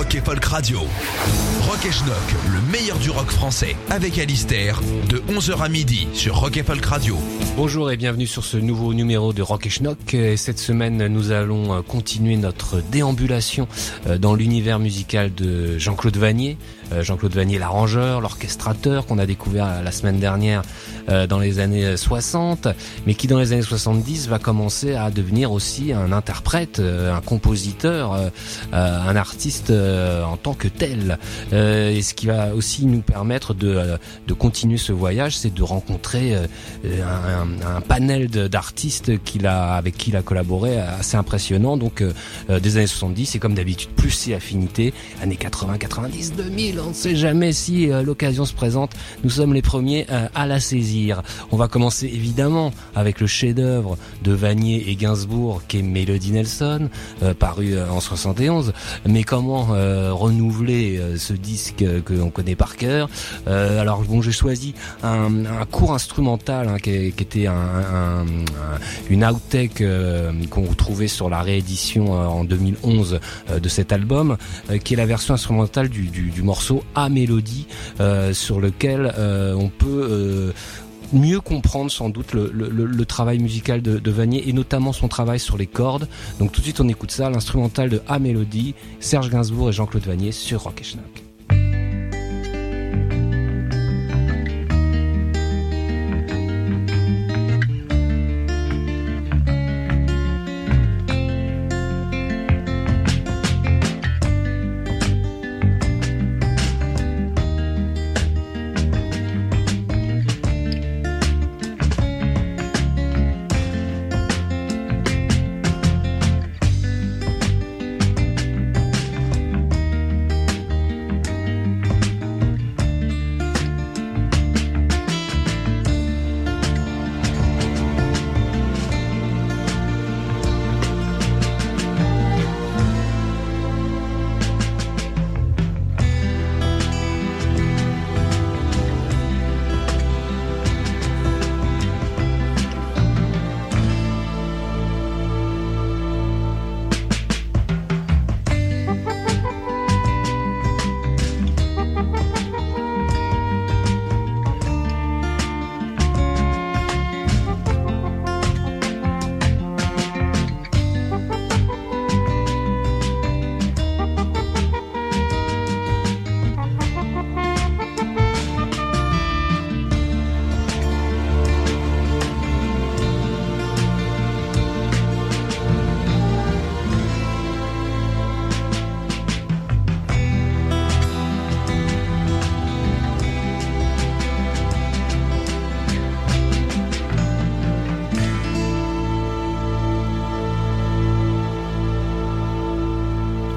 Rock et Folk Radio. Rock et Schnock, le meilleur du rock français, avec Alistair, de 11h à midi sur Rock et Folk Radio. Bonjour et bienvenue sur ce nouveau numéro de Rock et Schnock. Et Cette semaine, nous allons euh, continuer notre déambulation euh, dans l'univers musical de Jean-Claude Vanier. Euh, Jean-Claude Vanier, l'arrangeur, l'orchestrateur qu'on a découvert la semaine dernière dans les années 60, mais qui dans les années 70 va commencer à devenir aussi un interprète, un compositeur, un artiste en tant que tel. Et ce qui va aussi nous permettre de, continuer ce voyage, c'est de rencontrer un, panel d'artistes avec qui il a collaboré assez impressionnant. Donc des années 70 et comme d'habitude plus ses affinités, années 80, 90, 2000, on ne sait jamais si euh, l'occasion se présente. Nous sommes les premiers euh, à la saisir. On va commencer évidemment avec le chef-d'œuvre de Vanier et Gainsbourg qui est Melody Nelson, euh, paru en 71. Mais comment renouveler ce disque que l'on connaît par cœur? Alors bon, j'ai choisi un, un court instrumental hein, qui, était un, un, une outtake qu'on retrouvait sur la réédition en 2011 de cet album, qui est la version instrumentale du morceau à mélodie euh, sur lequel euh, on peut euh, mieux comprendre sans doute le, travail musical de, de, Vanier et notamment son travail sur les cordes. Donc tout de suite on écoute ça, l'instrumental de A Mélodie, Serge Gainsbourg et Jean-Claude Vanier sur Rock et Schnack.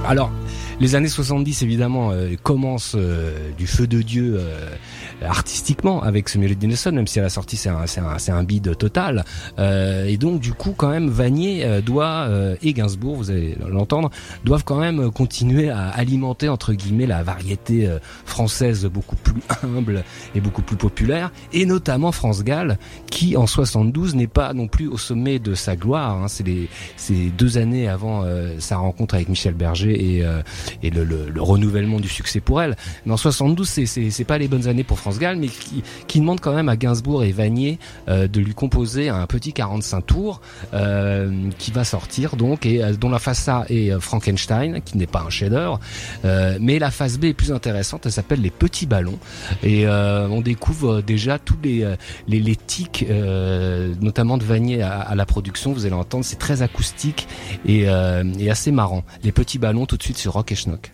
Alors, les années 70 évidemment euh, commencent euh, du feu de Dieu euh, artistiquement avec ce Melody Nelson, même si à la sortie c'est un, c'est un, un bide total. Euh, et donc du coup quand même Vanier euh, doit euh, et Gainsbourg, vous allez l'entendre, doivent quand même continuer à alimenter entre guillemets la variété française beaucoup plus humble et beaucoup plus populaire, et notamment France Gall qui en 72 n'est pas non plus au sommet de sa gloire. Hein. C'est les deux années avant sa rencontre avec Michel Berger et, et le, le, le, renouvellement du succès pour elle. Mais en 72 c'est c'est, c'est pas les bonnes années pour France mais qui, qui, demande quand même à Gainsbourg et Vanier euh, de lui composer un petit 45 tours euh, qui va sortir donc et euh, dont la face A est Frankenstein, qui n'est pas un chef-d'œuvre, mais la face B est plus intéressante. Elle s'appelle les petits ballons et on découvre déjà tous les les, les tics, notamment de Vanier à, la production. Vous allez entendre, c'est très acoustique et, et assez marrant. Les petits ballons tout de suite sur Rock et Schnock.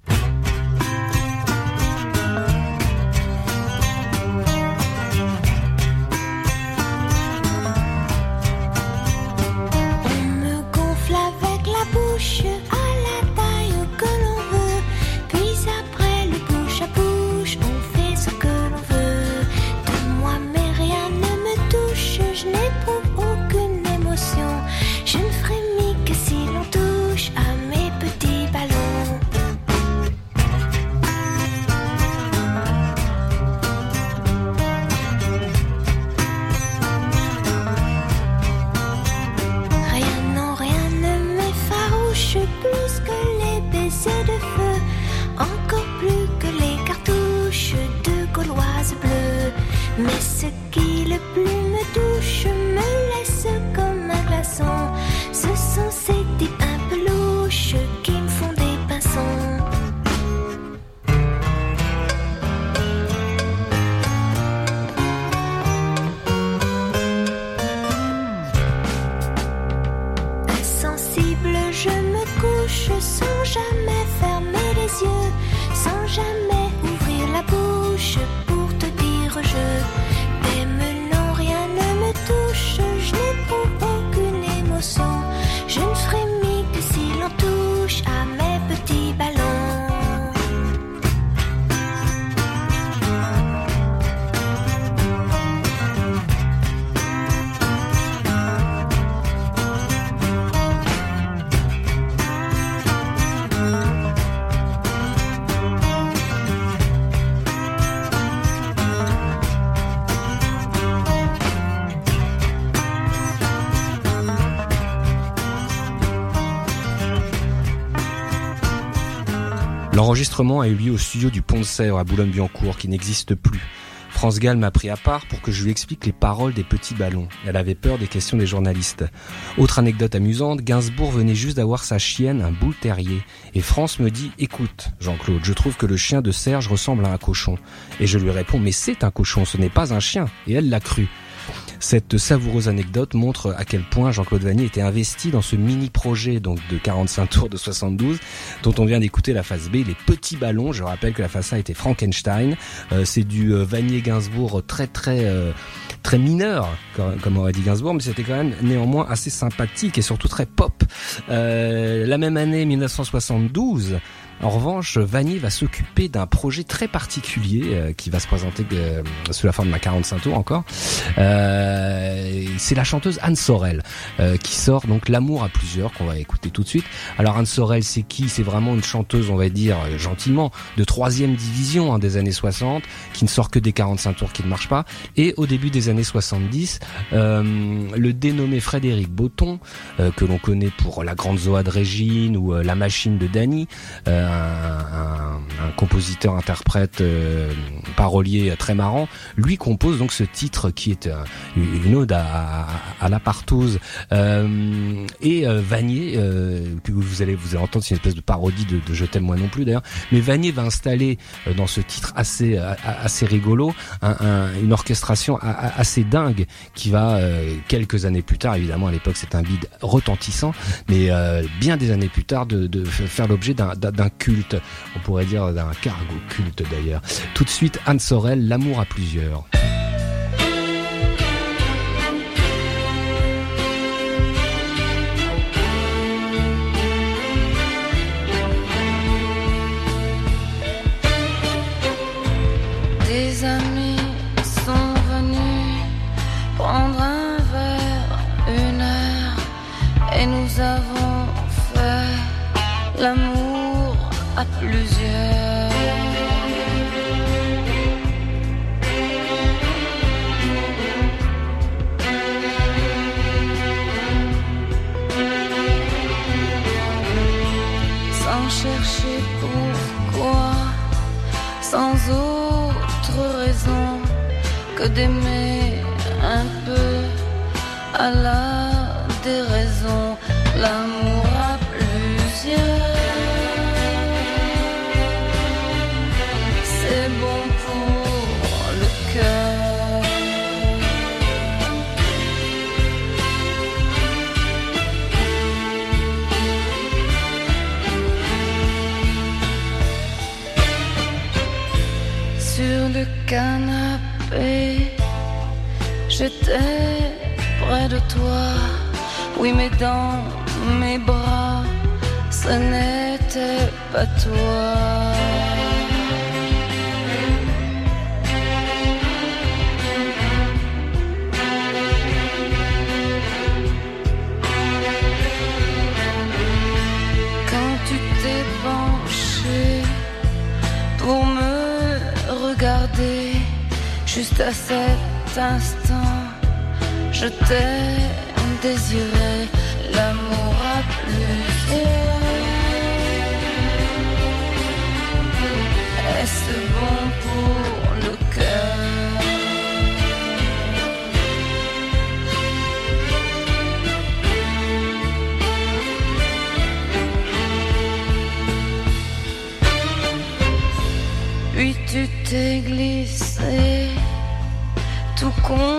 L'enregistrement a eu lieu au studio du Pont de Sèvres à Boulogne-Billancourt qui n'existe plus. France Gall m'a pris à part pour que je lui explique les paroles des petits ballons. Elle avait peur des questions des journalistes. Autre anecdote amusante, Gainsbourg venait juste d'avoir sa chienne, un boule terrier. Et France me dit, écoute, Jean-Claude, je trouve que le chien de Serge ressemble à un cochon. Et je lui réponds, mais c'est un cochon, ce n'est pas un chien. Et elle l'a cru. Cette savoureuse anecdote montre à quel point Jean-Claude Vanier était investi dans ce mini projet donc de 45 tours de 72 dont on vient d'écouter la phase B, les petits ballons. Je rappelle que la phase A était Frankenstein. Euh, c'est du euh, Vanier Gainsbourg très très euh, très mineur, comme aurait dit Gainsbourg, mais c'était quand même néanmoins assez sympathique et surtout très pop. la même année, 1972, en revanche, Vanier va s'occuper d'un projet très particulier euh, qui va se présenter euh, sous la forme d'un 45 tours encore. Euh, c'est la chanteuse Anne Sorel qui sort donc L'amour à plusieurs qu'on va écouter tout de suite. Alors Anne Sorel, c'est qui? C'est vraiment une chanteuse, on va dire gentiment, de troisième division hein, des années 60, qui ne sort que des 45 tours qui ne marchent pas. Et au début des années 70, le dénommé Frédéric Botton, que l'on connaît pour La Grande Zoa de Régine ou La Machine de Dany, un, compositeur, interprète, euh, parolier très marrant, lui compose donc ce titre qui est euh, une ode à, la partouze. Euh, et Vanier, que vous allez vous allez entendre, c'est une espèce de parodie de, Je t'aime moi non plus d'ailleurs. Mais Vanier va installer dans ce titre assez assez rigolo une orchestration assez dingue qui va quelques années plus tard, évidemment à l'époque c'est un bide retentissant, mais bien des années plus tard de, de faire l'objet d'un culte, on pourrait dire d'un cargo culte d'ailleurs. Tout de suite, Anne Sorel, L'amour à plusieurs. Des amis sont venus prendre un verre, une heure, et nous avons fait l'amour d'aimer un peu à la déraison J'étais près de toi, oui, mais dans mes bras, ce n'était pas toi. Quand tu t'es penché pour me regarder juste à cet instant. Je t'ai désiré l'amour à plusieurs. Est-ce bon pour le cœur? Puis tu t'es glissé tout contre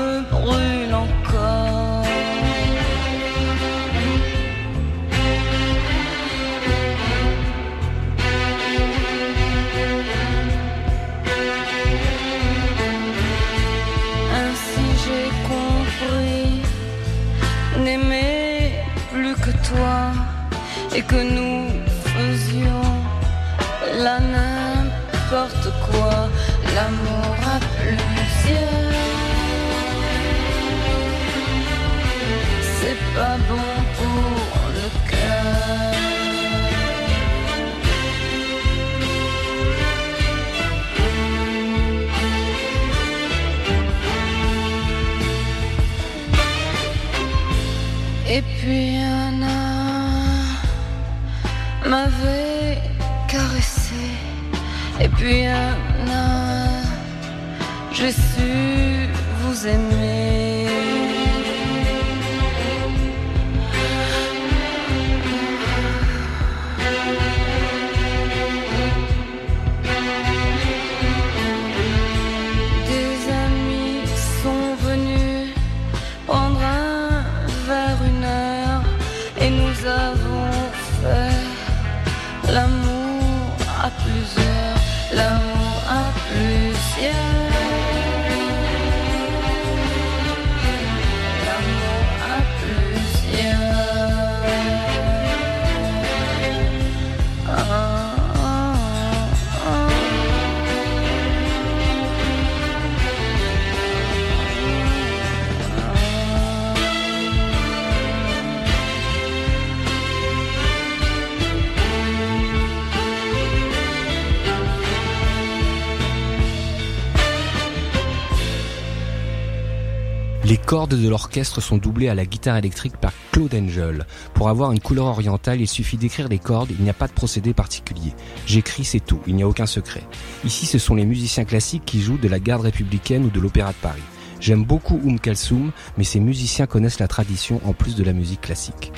Les cordes de l'orchestre sont doublées à la guitare électrique par Claude Angel. Pour avoir une couleur orientale, il suffit d'écrire les cordes, il n'y a pas de procédé particulier. J'écris, c'est tout, il n'y a aucun secret. Ici, ce sont les musiciens classiques qui jouent de la garde républicaine ou de l'opéra de Paris. J'aime beaucoup Oum Kalsoum, mais ces musiciens connaissent la tradition en plus de la musique classique.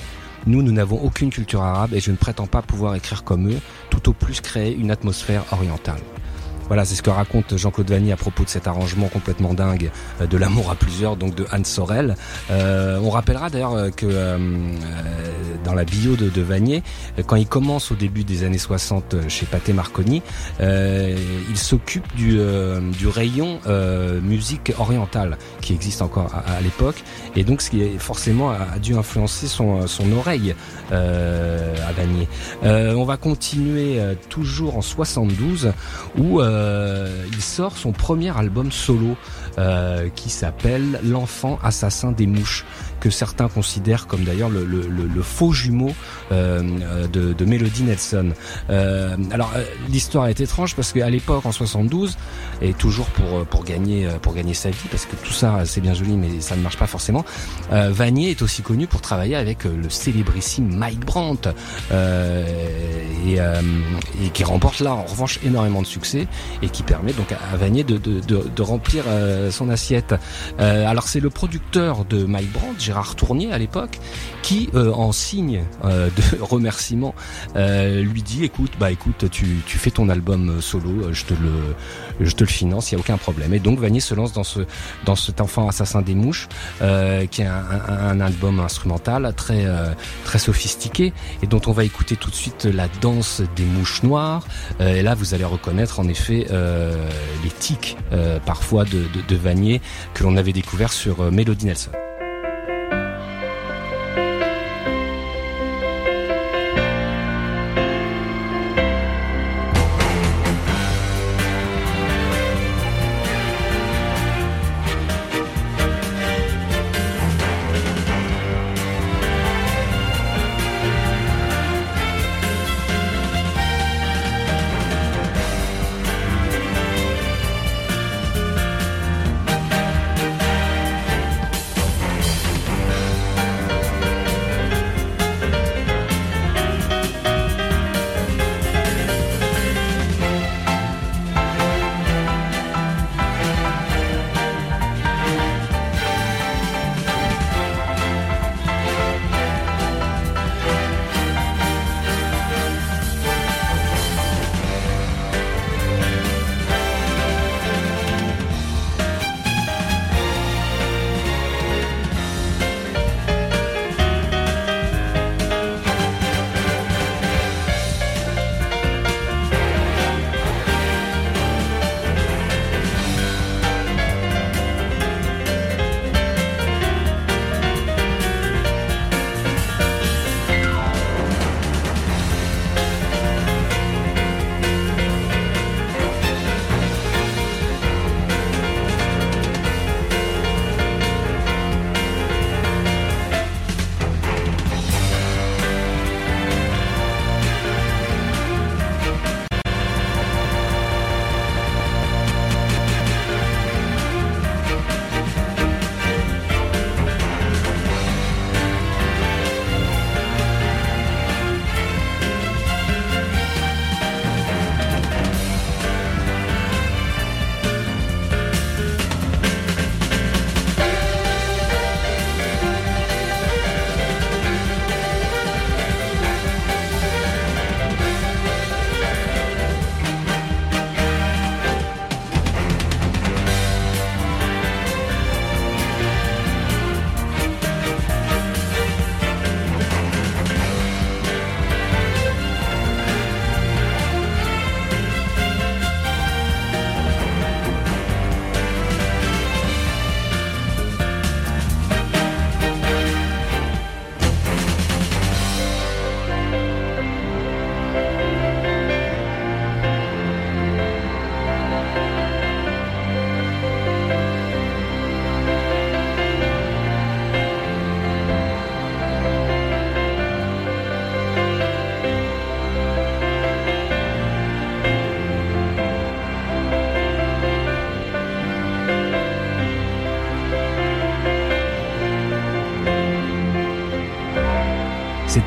Nous, nous n'avons aucune culture arabe et je ne prétends pas pouvoir écrire comme eux, tout au plus créer une atmosphère orientale. Voilà, c'est ce que raconte Jean-Claude Vanny à propos de cet arrangement complètement dingue euh, de l'amour à plusieurs, donc de Anne Sorel. Euh, on rappellera d'ailleurs euh, que euh, euh, dans la bio de, Vanier, quand il commence au début des années 60 euh, chez Pathé Marconi, euh, il s'occupe du, du rayon musique orientale qui existe encore à, l'époque, et donc ce qui est forcément a, dû influencer son, son oreille à Vanier. On va continuer toujours en 72 où euh, il sort son premier album solo euh, qui s'appelle L'enfant assassin des mouches que certains considèrent comme d'ailleurs le, le, le, faux jumeau euh, de, de Melody Nelson. Euh, alors euh, l'histoire est étrange parce qu'à l'époque en 72 et toujours pour pour gagner pour gagner sa vie parce que tout ça c'est bien joli mais ça ne marche pas forcément. Euh, Vanier est aussi connu pour travailler avec euh, le célébrissime Mike Brandt euh, et, euh, et qui remporte là en revanche énormément de succès et qui permet donc à, Vanier de, de, de, de remplir euh, son assiette. Euh, alors c'est le producteur de Mike Brandt, Gérard Tournier à l'époque, qui euh, en signe euh, de remerciement euh, lui dit écoute bah écoute tu, tu fais ton album solo, euh, je te le je te le finance, il y a aucun problème. Et donc Vanier se lance dans ce dans cet enfant assassin des mouches euh, qui est un, un, un album instrumental très euh, très sophistiqué et dont on va écouter tout de suite la danse des mouches noires. Euh, et là vous allez reconnaître en effet euh, les tics euh, parfois de, de, de Vanier que l'on avait découvert sur euh, Melody Nelson.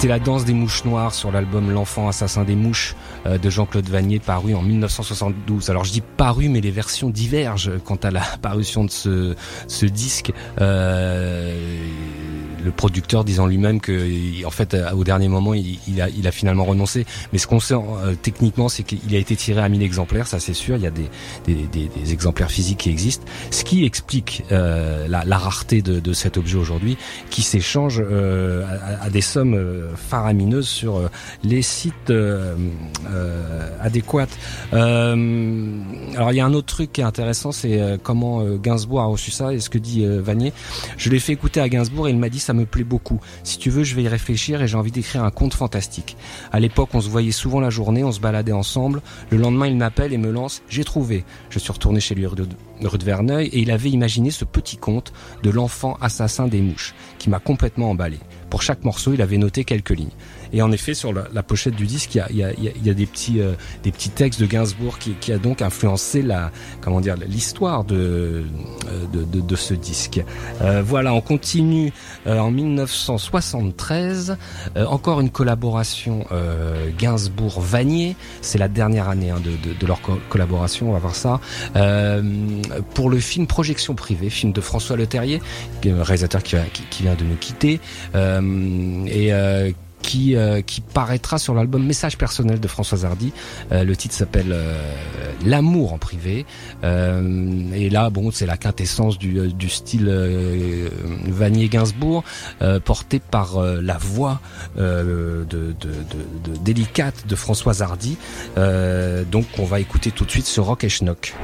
C'était la danse des mouches noires sur l'album L'enfant assassin des mouches euh, de Jean-Claude Vanier paru en 1972. Alors je dis paru mais les versions divergent quant à la parution de ce, disque. Euh, le producteur disant lui-même que en fait au dernier moment il, a, il a finalement renoncé mais ce qu'on sait euh, techniquement c'est qu'il a été tiré à 1000 exemplaires ça c'est sûr il y a des, des, des, des, exemplaires physiques qui existent ce qui explique euh, la, la, rareté de, de cet objet aujourd'hui qui s'échange euh, à, à, des sommes faramineuses sur euh, les sites euh, euh, adéquats. alors il y a un autre truc qui est intéressant, c'est comment Gainsbourg a reçu ça et ce que dit Vanier. Je l'ai fait écouter à Gainsbourg et il m'a dit ça me plaît beaucoup. Si tu veux, je vais y réfléchir et j'ai envie d'écrire un conte fantastique. À l'époque, on se voyait souvent la journée, on se baladait ensemble. Le lendemain, il m'appelle et me lance J'ai trouvé. Je suis retourné chez lui rue de Verneuil et il avait imaginé ce petit conte de l'enfant assassin des mouches qui m'a complètement emballé. Pour chaque morceau, il avait noté quelques lignes. Et en effet, sur la, la pochette du disque, il y a, il y a, y a des petits euh, des petits textes de Gainsbourg qui, qui, a donc influencé la comment dire l'histoire de, de, de, de ce disque. Euh, voilà, on continue euh, en 1973. Euh, encore une collaboration euh, Gainsbourg-Vanier. C'est la dernière année hein, de, de, leur co collaboration. On va voir ça pour le film Projection privée, film de François Leterrier, réalisateur qui, qui, qui vient de nous quitter et qui, euh, qui paraîtra sur l'album Message personnel de Françoise Hardy. Euh, le titre s'appelle euh, L'amour en privé. Et là, bon, c'est la quintessence du, style Vanier-Gainsbourg, porté par la voix délicate de Françoise Hardy. donc, on va écouter tout de suite ce rock et schnock.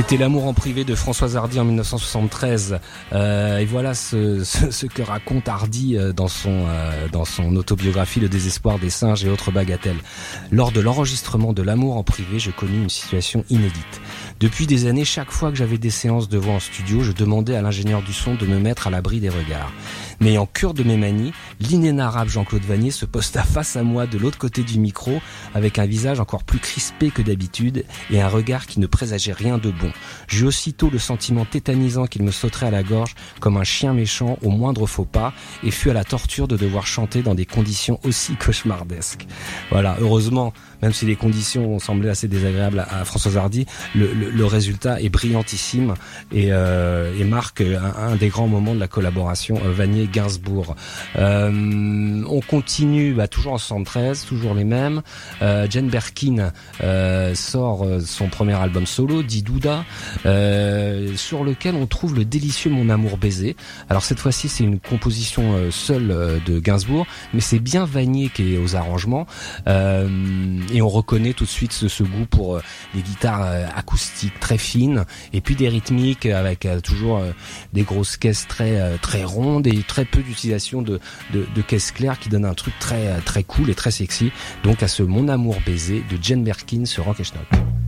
C'était l'amour en privé de Françoise Hardy en 1973. Euh, et voilà ce, que raconte Hardy euh, dans son, euh, dans son autobiographie Le désespoir des singes et autres bagatelles. Lors de l'enregistrement de l'amour en privé, je connus une situation inédite. Depuis des années, chaque fois que j'avais des séances de voix en studio, je demandais à l'ingénieur du son de me mettre à l'abri des regards. Mais en cure de mes manies, l'inénarrable Jean-Claude Vanier se posta face à moi de l'autre côté du micro avec un visage encore plus crispé que d'habitude et un regard qui ne présageait rien de bon. J'eus aussitôt le sentiment tétanisant qu'il me sauterait à la gorge comme un chien méchant au moindre faux pas et fut à la torture de devoir chanter dans des conditions aussi cauchemardesques. Voilà, heureusement, même si les conditions ont semblé assez désagréables à, François Hardy, le, résultat est brillantissime et, et marque un, des grands moments de la collaboration Vanier-Gainsbourg. on continue bah, toujours en 73, toujours les mêmes. Jane Berkin sort son premier album solo, Didouda, sur lequel on trouve le délicieux Mon amour baiser. Alors cette fois-ci c'est une composition euh, seule euh, de Gainsbourg, mais c'est bien Vanier qui est aux arrangements euh, et on reconnaît tout de suite ce, goût pour les guitares acoustiques très fines et puis des rythmiques avec toujours des grosses caisses très très rondes et très peu d'utilisation de, de, caisses claires qui donnent un truc très très cool et très sexy. Donc à ce Mon amour baiser de Jane Berkin sur Rock et Schnock.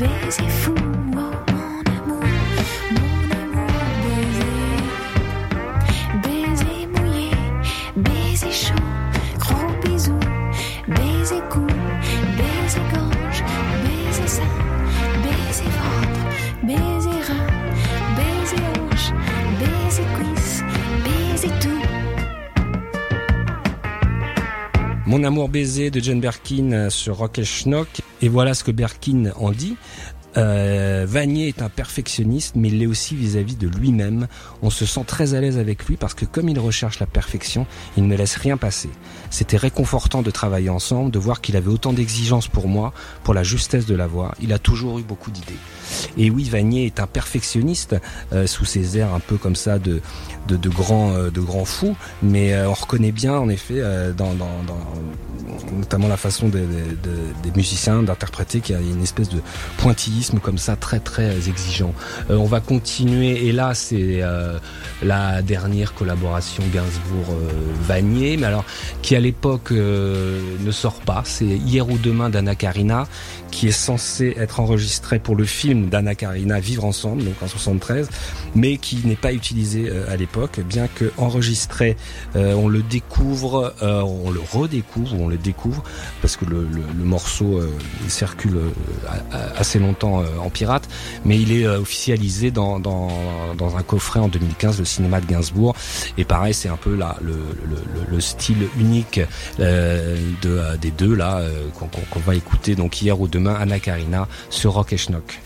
Mon baiser de Jane Berkin sur Rock et Schnock. Et voilà ce que Berkin en dit. Euh, Vanier est un perfectionniste, mais il l'est aussi vis-à-vis de lui-même. On se sent très à l'aise avec lui parce que comme il recherche la perfection, il ne laisse rien passer. C'était réconfortant de travailler ensemble, de voir qu'il avait autant d'exigences pour moi, pour la justesse de la voix. Il a toujours eu beaucoup d'idées. Et oui, Vanier est un perfectionniste euh, sous ses airs un peu comme ça de de, de grands euh, de grands fous, mais euh, on reconnaît bien en effet dans, dans, notamment la façon des, musiciens d'interpréter qu'il y a une espèce de pointillisme comme ça très très exigeant. on va continuer et là c'est la dernière collaboration Gainsbourg-Vanier, mais alors qui à l'époque ne sort pas. C'est hier ou demain d'Anna Karina qui est censé être enregistré pour le film d'Anna Karina Vivre ensemble, donc en 73, mais qui n'est pas utilisé euh, à l'époque, bien que enregistré, euh, on le découvre, euh, on le redécouvre, ou on le découvre, parce que le, morceau circule assez longtemps en pirate, mais il est officialisé dans, un coffret en 2015, le cinéma de Gainsbourg, et pareil, c'est un peu là le, le, style unique de, des deux là qu'on va écouter donc hier ou demain Anna Karina sur Rock et Schnock.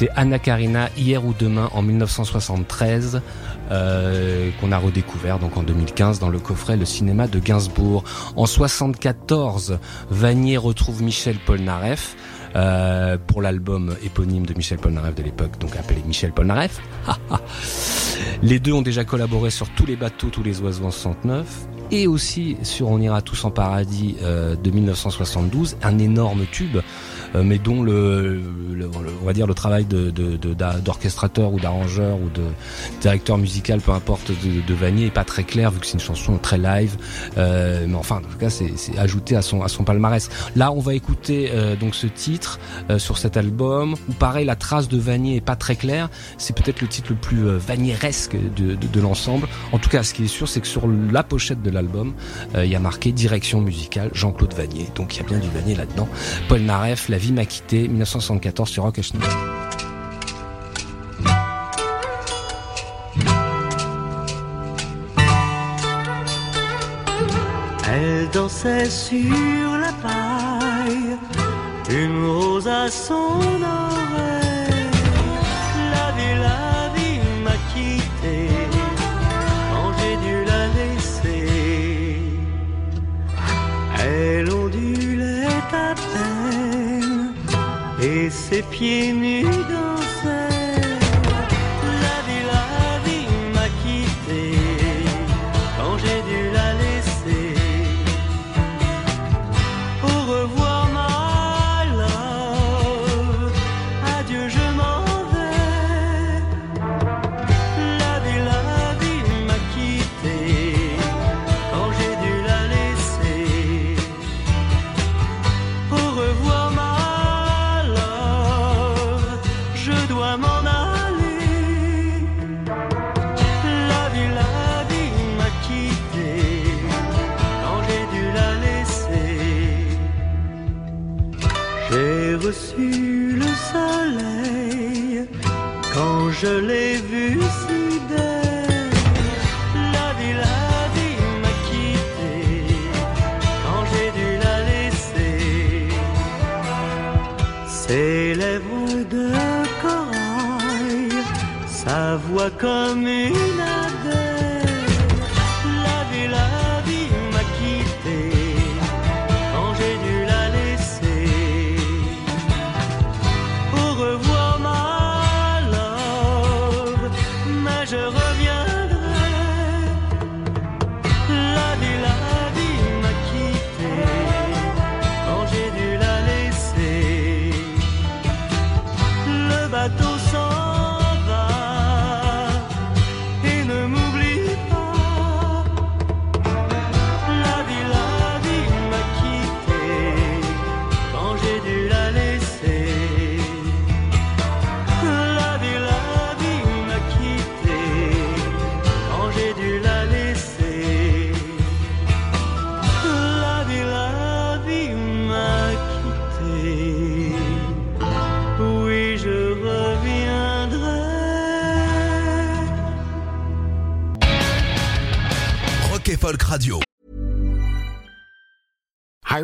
C'était Anna Karina hier ou demain en 1973 euh, qu'on a redécouvert donc en 2015 dans le coffret Le cinéma de Gainsbourg. En 74, Vanier retrouve Michel Polnareff. Euh, pour l'album éponyme de Michel Polnareff de l'époque, donc appelé Michel Polnareff. les deux ont déjà collaboré sur tous les bateaux, tous les oiseaux en 69 et aussi sur On ira tous en paradis euh, de 1972, un énorme tube mais dont le, on va dire le travail de, d'orchestrateur ou d'arrangeur ou de directeur musical, peu importe, de, de Vanier est pas très clair vu que c'est une chanson très live. Euh, mais enfin, en tout cas, c'est, ajouté à son à son palmarès. Là, on va écouter euh, donc ce titre sur cet album où pareil la trace de Vanier est pas très claire. C'est peut-être le titre le plus vanieresque de, de, l'ensemble. En tout cas, ce qui est sûr, c'est que sur la pochette de l'album, il y a marqué direction musicale Jean-Claude Vanier. Donc il y a bien du Vanier là-dedans. Paul Naref, vie m'a quitté, 1974 sur Rock Elle dansait sur la paille, une rose à son oreille. Ses pieds nus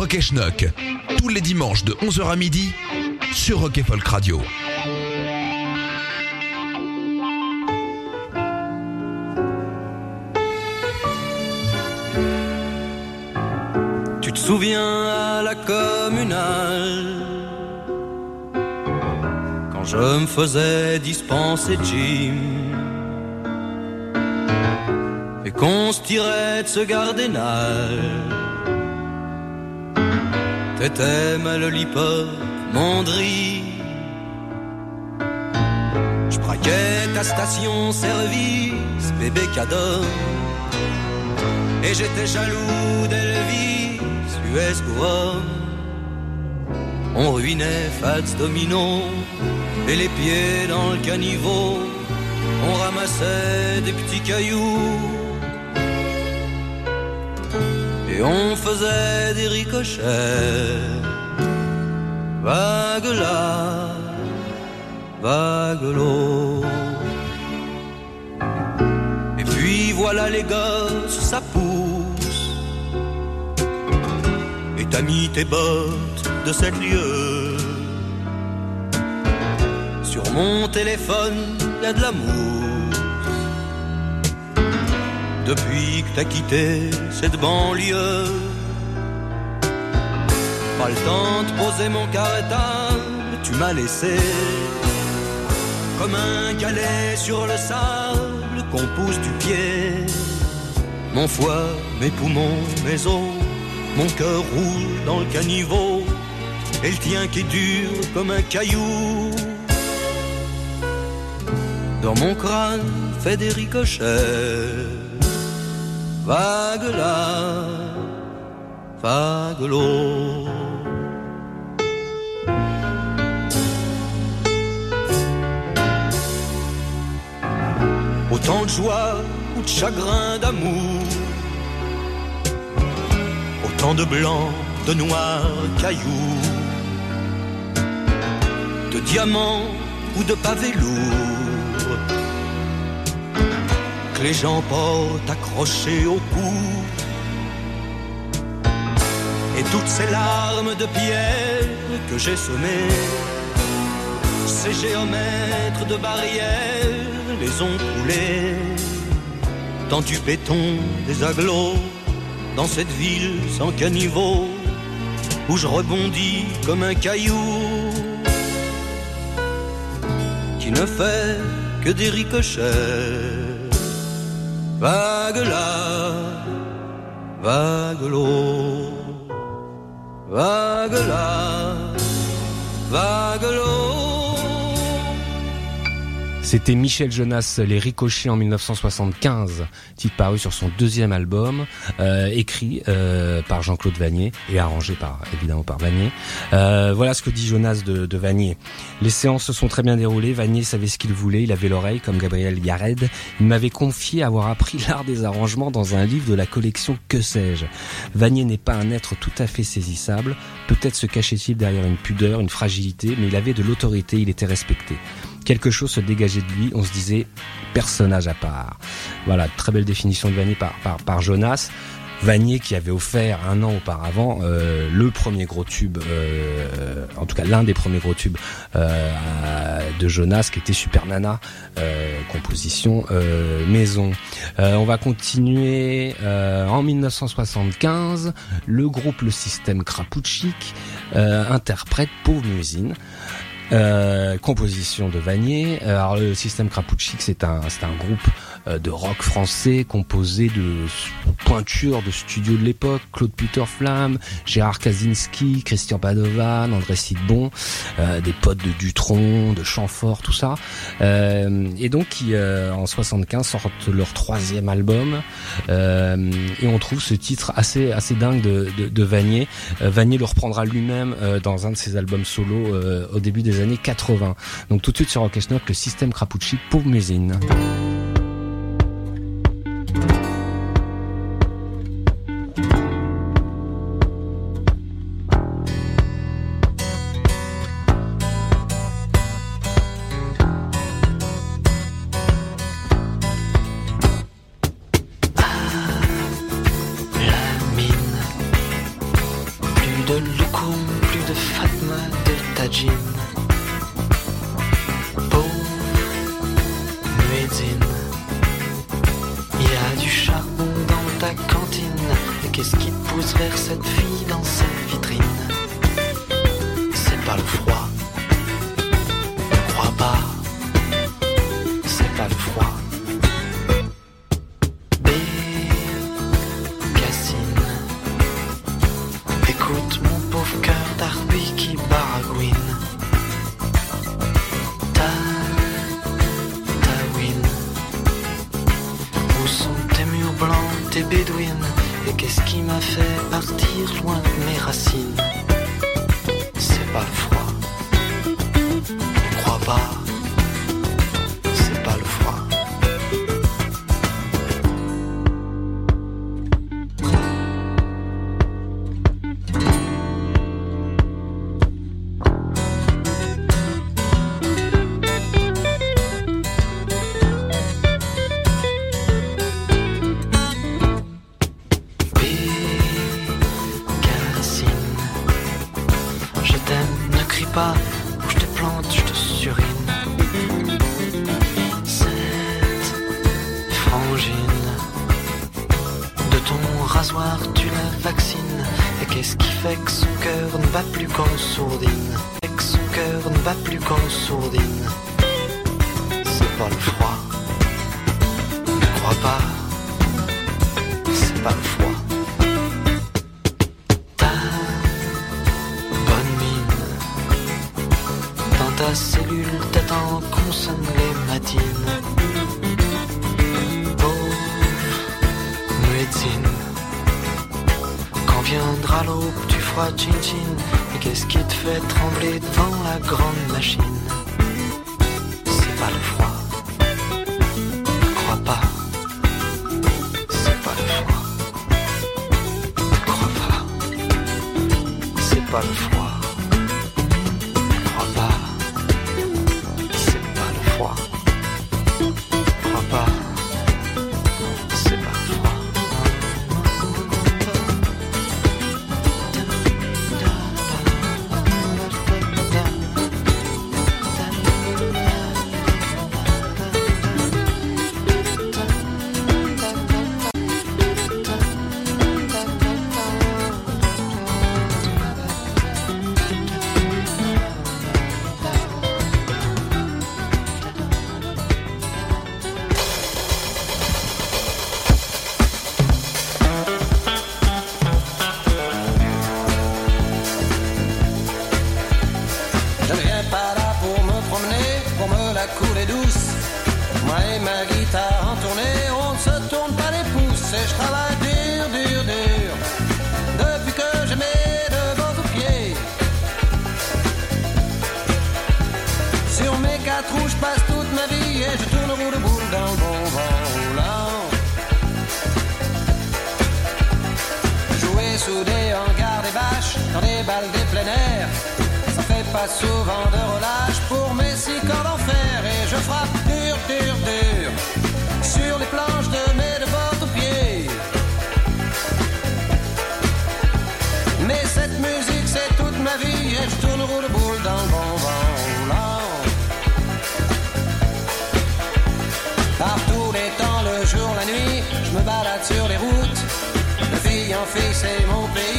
Rock Schnock, tous les dimanches de 11h à midi sur Rock et Folk Radio. Tu te souviens à la communale Quand je me faisais dispenser Jim Et qu'on se tirait de ce gardénal T'étais ma lollipop, mon drip Je braquais ta station service, bébé cadeau et j'étais jaloux d'Elvis, US Goa. On ruinait Fats Domino et les pieds dans le caniveau. On ramassait des petits cailloux et on faisait des ricochets. Vague là, vague l'eau. Et puis voilà les gosses, ça pousse. Et t'as mis tes bottes de cette lieu. Sur mon téléphone, y a de l'amour. Depuis que t'as quitté cette banlieue, pas le temps de poser mon cartable, tu m'as laissé comme un galet sur le sable qu'on pousse du pied. Mon foie, mes poumons, mes os, mon cœur roule dans le caniveau, et le tien qui est dur comme un caillou. Dans mon crâne fait des ricochets, vague là, vague l'eau. Autant de joie ou de chagrin d'amour, autant de blanc, de noir, cailloux, de diamants ou de pavés lourds, les gens portent accrochés au cou. Et toutes ces larmes de pierre que j'ai semées, ces géomètres de barrières les ont coulés. Dans du béton, des agglos, dans cette ville sans caniveau, où je rebondis comme un caillou qui ne fait que des ricochets. Vague là, vague l'eau, vague là. C'était Michel Jonas, Les Ricochets en 1975, titre paru sur son deuxième album, euh, écrit euh, par Jean-Claude Vanier et arrangé par évidemment par Vanier. Euh, voilà ce que dit Jonas de, Vanier. Les séances se sont très bien déroulées. Vanier savait ce qu'il voulait, il avait l'oreille comme Gabriel Yared. Il m'avait confié avoir appris l'art des arrangements dans un livre de la collection Que sais-je. Vanier n'est pas un être tout à fait saisissable. Peut-être se cachait-il derrière une pudeur, une fragilité, mais il avait de l'autorité, il était respecté quelque chose se dégageait de lui. On se disait personnage à part. Voilà, très belle définition de Vanier par, par, Jonas. Vanier qui avait offert un an auparavant euh, le premier gros tube, euh, en tout cas l'un des premiers gros tubes euh, de Jonas, qui était Super Nana, composition maison. on va continuer en 1975. Le groupe Le Système Krapouchik interprète Pauvre Musine. Euh, composition de Vanier. Alors le système Krapouchik, c'est un, c'est un groupe euh, de rock français composé de pointures de studios de l'époque, Claude Peter Flamme, Gérard Kaczynski, Christian Padovan, André Sidbon, euh, des potes de Dutron, de Chamfort, tout ça. Euh, et donc qui en 75 sortent leur troisième album et on trouve ce titre assez assez dingue de, de, de Vanier. Vanier le reprendra lui-même dans un de ses albums solo au début des années 80. Donc tout de suite sur Rock le système Krapouchik, pauvre Musine. Ne des balles des plein air. Ça fait pas souvent de relâche pour mes six corps d'enfer Et je frappe dur, dur, dur Sur les planches de mes deux bottes aux pieds. Mais cette musique c'est toute ma vie Et je tourne roue de boule dans le bon vent roulant Par tous les temps, le jour, la nuit Je me balade sur les routes. De fille en fille c'est mon pays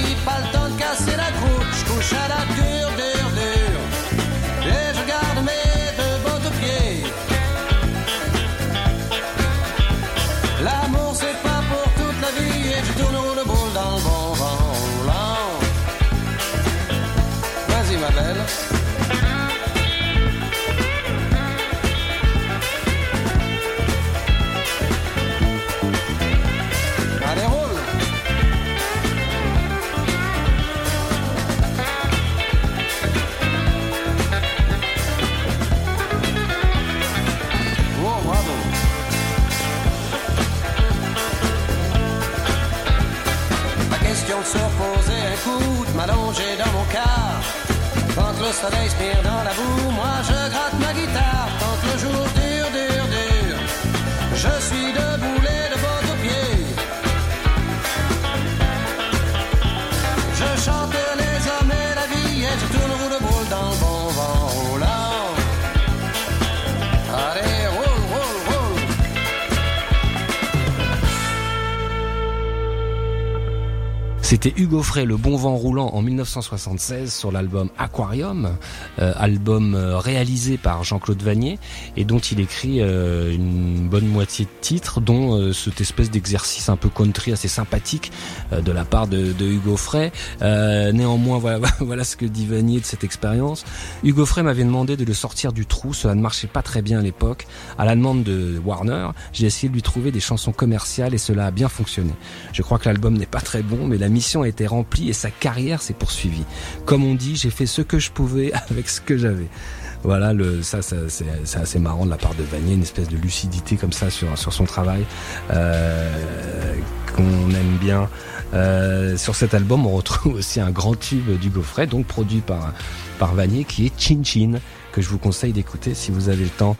Quand le soleil se mire dans la boue, moi je gratte ma guitare. C'était Hugo Frey, Le Bon Vent Roulant en 1976 sur l'album Aquarium, euh, album euh, réalisé par Jean-Claude Vanier et dont il écrit euh, une bonne moitié de titres, dont euh, cette espèce d'exercice un peu country assez sympathique euh, de la part de, de Hugo Frey. Euh, néanmoins, voilà, voilà ce que dit Vanier de cette expérience. Hugo Frey m'avait demandé de le sortir du trou, cela ne marchait pas très bien à l'époque. À la demande de Warner, j'ai essayé de lui trouver des chansons commerciales et cela a bien fonctionné. Je crois que l'album n'est pas très bon, mais la mise mission a été remplie et sa carrière s'est poursuivie. Comme on dit, j'ai fait ce que je pouvais avec ce que j'avais. Voilà, le, ça, ça c'est assez marrant de la part de Vanier, une espèce de lucidité comme ça sur, sur son travail euh, qu'on aime bien. Euh, sur cet album, on retrouve aussi un grand tube du Gaufret, donc produit par, par Vanier, qui est Chin Chin, que je vous conseille d'écouter si vous avez le temps.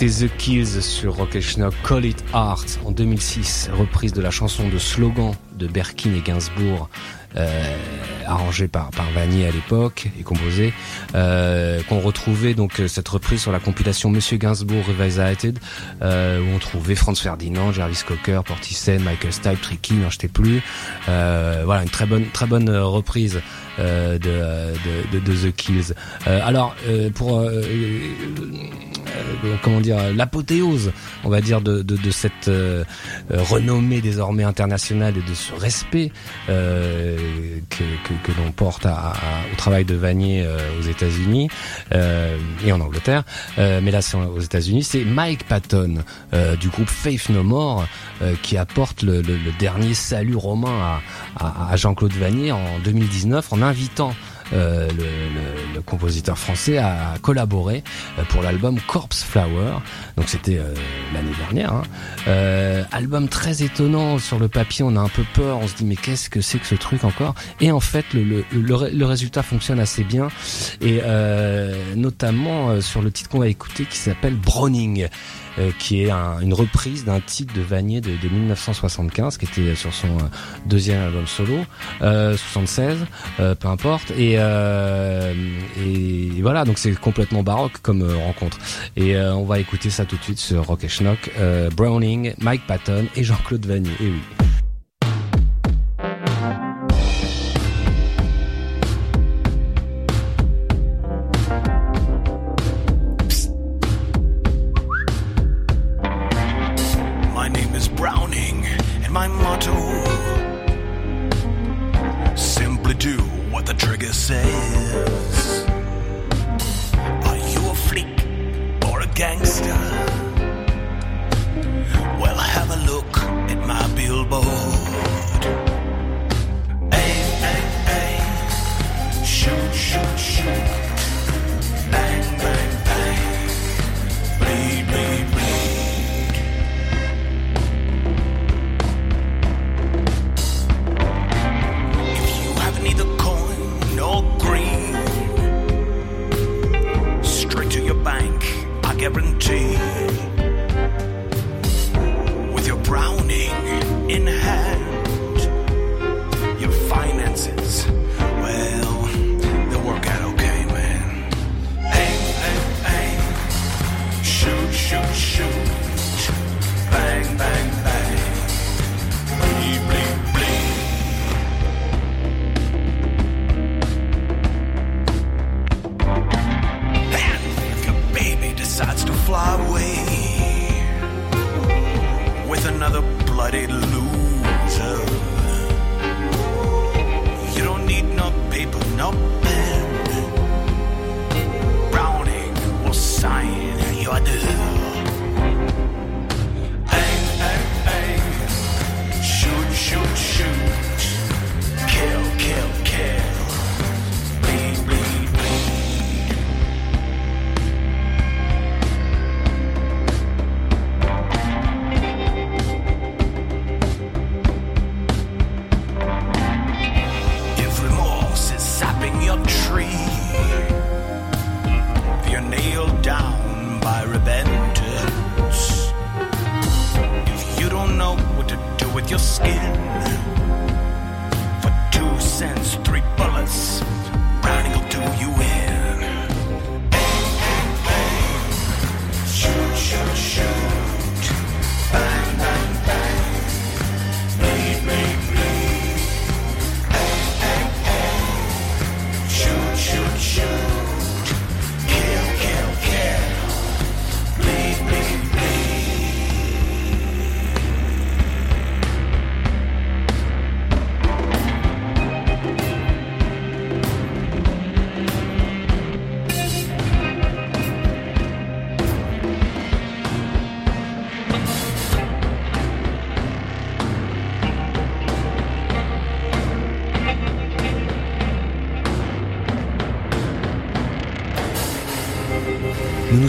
C'était The Kills sur Rock Schnock, Call It Art en 2006, reprise de la chanson de slogan de Berkin et Gainsbourg, euh, arrangée par, par Vanier à l'époque et composée, euh, qu'on retrouvait donc cette reprise sur la compilation Monsieur Gainsbourg Revisited, euh, où on trouvait Franz Ferdinand, Jarvis Cocker, Portishead, Michael Stipe, Tricky, n'en jetais plus. Euh, voilà, une très bonne, très bonne reprise euh, de, de, de, The Kills. Euh, alors, euh, pour comment dire l'apothéose, on va dire de, cette renommée désormais internationale et de ce respect que, l'on porte au travail de Vanier aux États-Unis et en Angleterre, mais là c'est aux États-Unis, c'est Mike Patton du groupe Faith No More qui apporte le, dernier salut romain à, à, à Jean-Claude Vanier en 2019 en invitant euh, le, le, compositeur français à collaborer euh, pour l'album Corpse Flower. Donc c'était euh, l'année dernière. Hein. Euh, album très étonnant sur le papier. On a un peu peur. On se dit mais qu'est-ce que c'est que ce truc encore? Et en fait le, le, le, résultat fonctionne assez bien et notamment sur le titre qu'on va écouter qui s'appelle Browning. Euh, qui est un, une reprise d'un titre de Vanier de, de, 1975, qui était sur son euh, deuxième album solo, euh, 76, euh, peu importe. Et, et voilà, donc c'est complètement baroque comme rencontre. Et on va écouter ça tout de suite sur Rock et Schnock, Browning, Mike Patton et Jean-Claude Vanier. Et oui.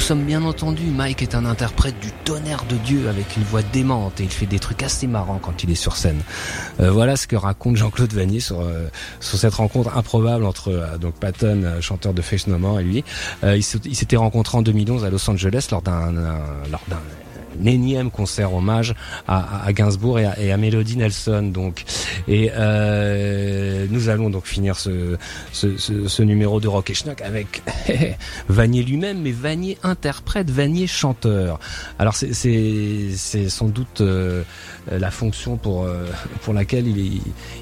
Sommes bien entendus, Mike est un interprète du tonnerre de Dieu avec une voix démente et il fait des trucs assez marrants quand il est sur scène. Euh, voilà ce que raconte Jean-Claude Vanier sur, euh, sur cette rencontre improbable entre euh, donc Patton, chanteur de Face No More, et lui. Ils s'étaient rencontrés en 2011 à Los Angeles lors d'un énième concert hommage à, à- Gainsbourg et à, et à Melody Nelson donc. Et euh, nous allons donc finir ce, ce, ce, ce numéro de Rock et Schnock avec Vanier lui-même mais Vanier interprète Vanier chanteur. Alors c'est c'est sans doute euh, la fonction pour euh, pour laquelle il est,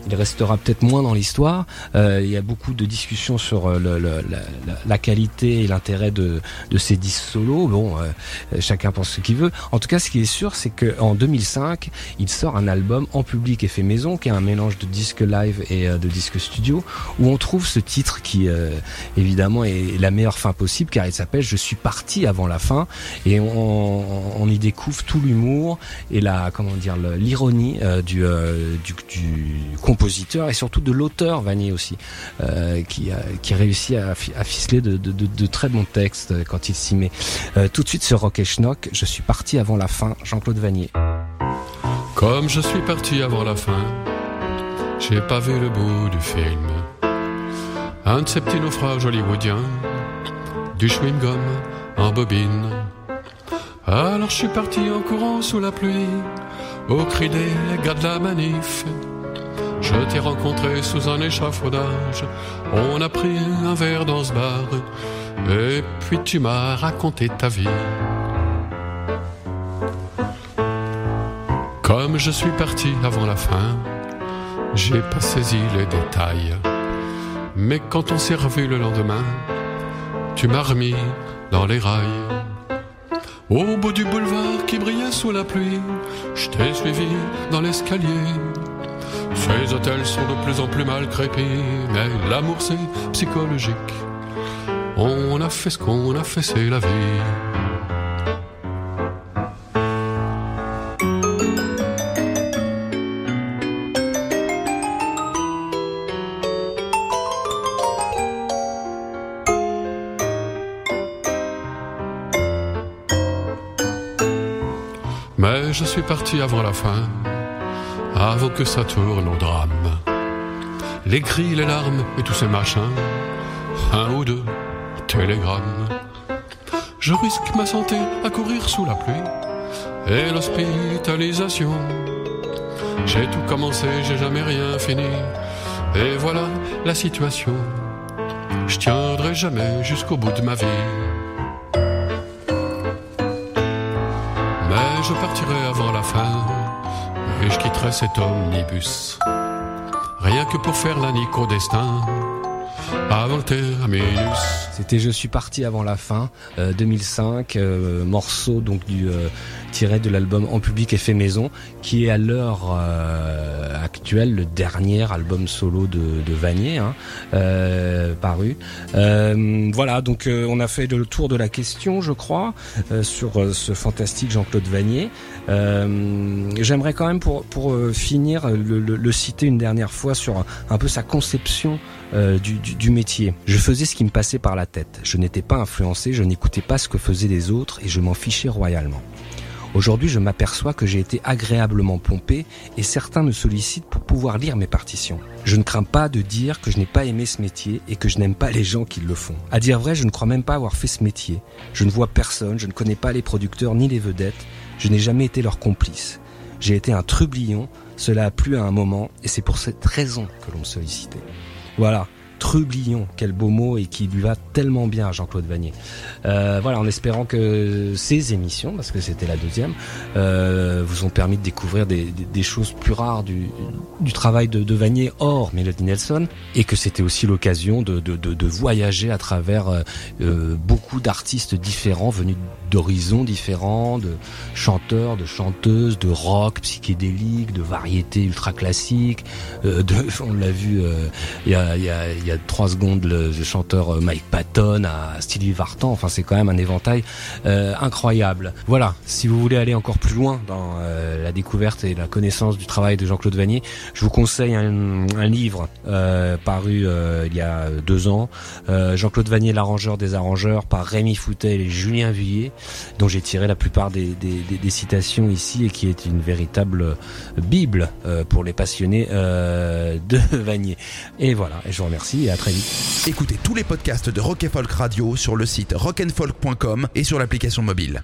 il restera peut-être moins dans l'histoire. Euh, il y a beaucoup de discussions sur euh, le, le- la, la- qualité et l'intérêt de de ces disques solos. Bon euh, chacun pense ce qu'il veut. En cas ce qui est sûr c'est que en 2005 il sort un album en public et fait maison qui est un mélange de disques live et euh, de disques studio où on trouve ce titre qui euh, évidemment est la meilleure fin possible car il s'appelle Je suis parti avant la fin et on, y découvre tout l'humour et la comment dire l'ironie euh, du, du, du compositeur et surtout de l'auteur Vanier aussi qui, qui réussit à, fi- à ficeler de, de, très bons textes quand il s'y met. Tout de suite sur Rock et Schnock, je suis parti avant la fin, Jean-Claude Vanier. Comme je suis parti avant la fin, j'ai pas vu le bout du film. Un de ces petits naufrages hollywoodiens, du chewing-gum en bobine. Alors je suis parti en courant sous la pluie, au cri des gars de la manif. Je t'ai rencontré sous un échafaudage, on a pris un verre dans ce bar, et puis tu m'as raconté ta vie. Comme je suis parti avant la fin, j'ai pas saisi les détails. Mais quand on s'est revu le lendemain, tu m'as remis dans les rails. Au bout du boulevard qui brillait sous la pluie, je t'ai suivi dans l'escalier. Ces hôtels sont de plus en plus mal crépis, mais l'amour c'est psychologique. On a fait ce qu'on a fait, c'est la vie. Parti avant la fin, avant que ça tourne au drame. Les cris, les larmes et tous ces machins, un ou deux télégrammes. Je risque ma santé à courir sous la pluie et l'hospitalisation. J'ai tout commencé, j'ai jamais rien fini. Et voilà la situation. Je tiendrai jamais jusqu'au bout de ma vie. Mais je partirai et je quitterai cet omnibus. Rien que pour faire la nique au destin. C'était Je suis parti avant la fin, euh, 2005, euh, morceau donc du euh, tiré de l'album En public et fait maison, qui est à l'heure le dernier album solo de, Vanier, hein, euh, paru. Euh, voilà, donc euh, on a fait le tour de la question, je crois, sur ce fantastique Jean-Claude Vanier. J'aimerais quand même pour pour finir le, citer une dernière fois sur un, peu sa conception du métier. Je faisais ce qui me passait par la tête. Je n'étais pas influencé, je n'écoutais pas ce que faisaient les autres et je m'en fichais royalement. Aujourd'hui, je m'aperçois que j'ai été agréablement pompé et certains me sollicitent pour pouvoir lire mes partitions. Je ne crains pas de dire que je n'ai pas aimé ce métier et que je n'aime pas les gens qui le font. À dire vrai, je ne crois même pas avoir fait ce métier. Je ne vois personne, je ne connais pas les producteurs ni les vedettes, je n'ai jamais été leur complice. J'ai été un trublion, cela a plu à un moment et c'est pour cette raison que l'on me sollicitait. Voilà, trublion, quel beau mot et qui lui va tellement bien à Jean-Claude Vanier. Euh, voilà, en espérant que ces émissions, parce que c'était la deuxième, euh, vous ont permis de découvrir des, des- des choses plus rares du, du travail de, de Vanier hors Melody Nelson, et que c'était aussi l'occasion de, de- de- voyager à travers euh, euh, beaucoup d'artistes différents, venus d'horizons différents, de chanteurs, de chanteuses, de rock psychédélique, de variété ultra classique, euh, de, on l'a vu euh, il y, a, y, a, il y a trois secondes, le, chanteur euh, Mike Patton à Stevie Vartan, enfin c'est quand même un éventail euh, incroyable. Voilà, si vous voulez aller encore plus loin dans euh, la découverte et la connaissance du travail de Jean-Claude Vanier, je vous conseille un, livre paru il y a deux ans, Jean-Claude Vanier, l'arrangeur des arrangeurs, par Rémi Foutel et Julien Vuillet, dont j'ai tiré la plupart des, citations ici et qui est une véritable bible pour les passionnés de Vanier. Et voilà, et je vous remercie et à très vite. Écoutez tous les podcasts de Rock Folk Radio sur le site rockandfolk.com et sur l'application mobile.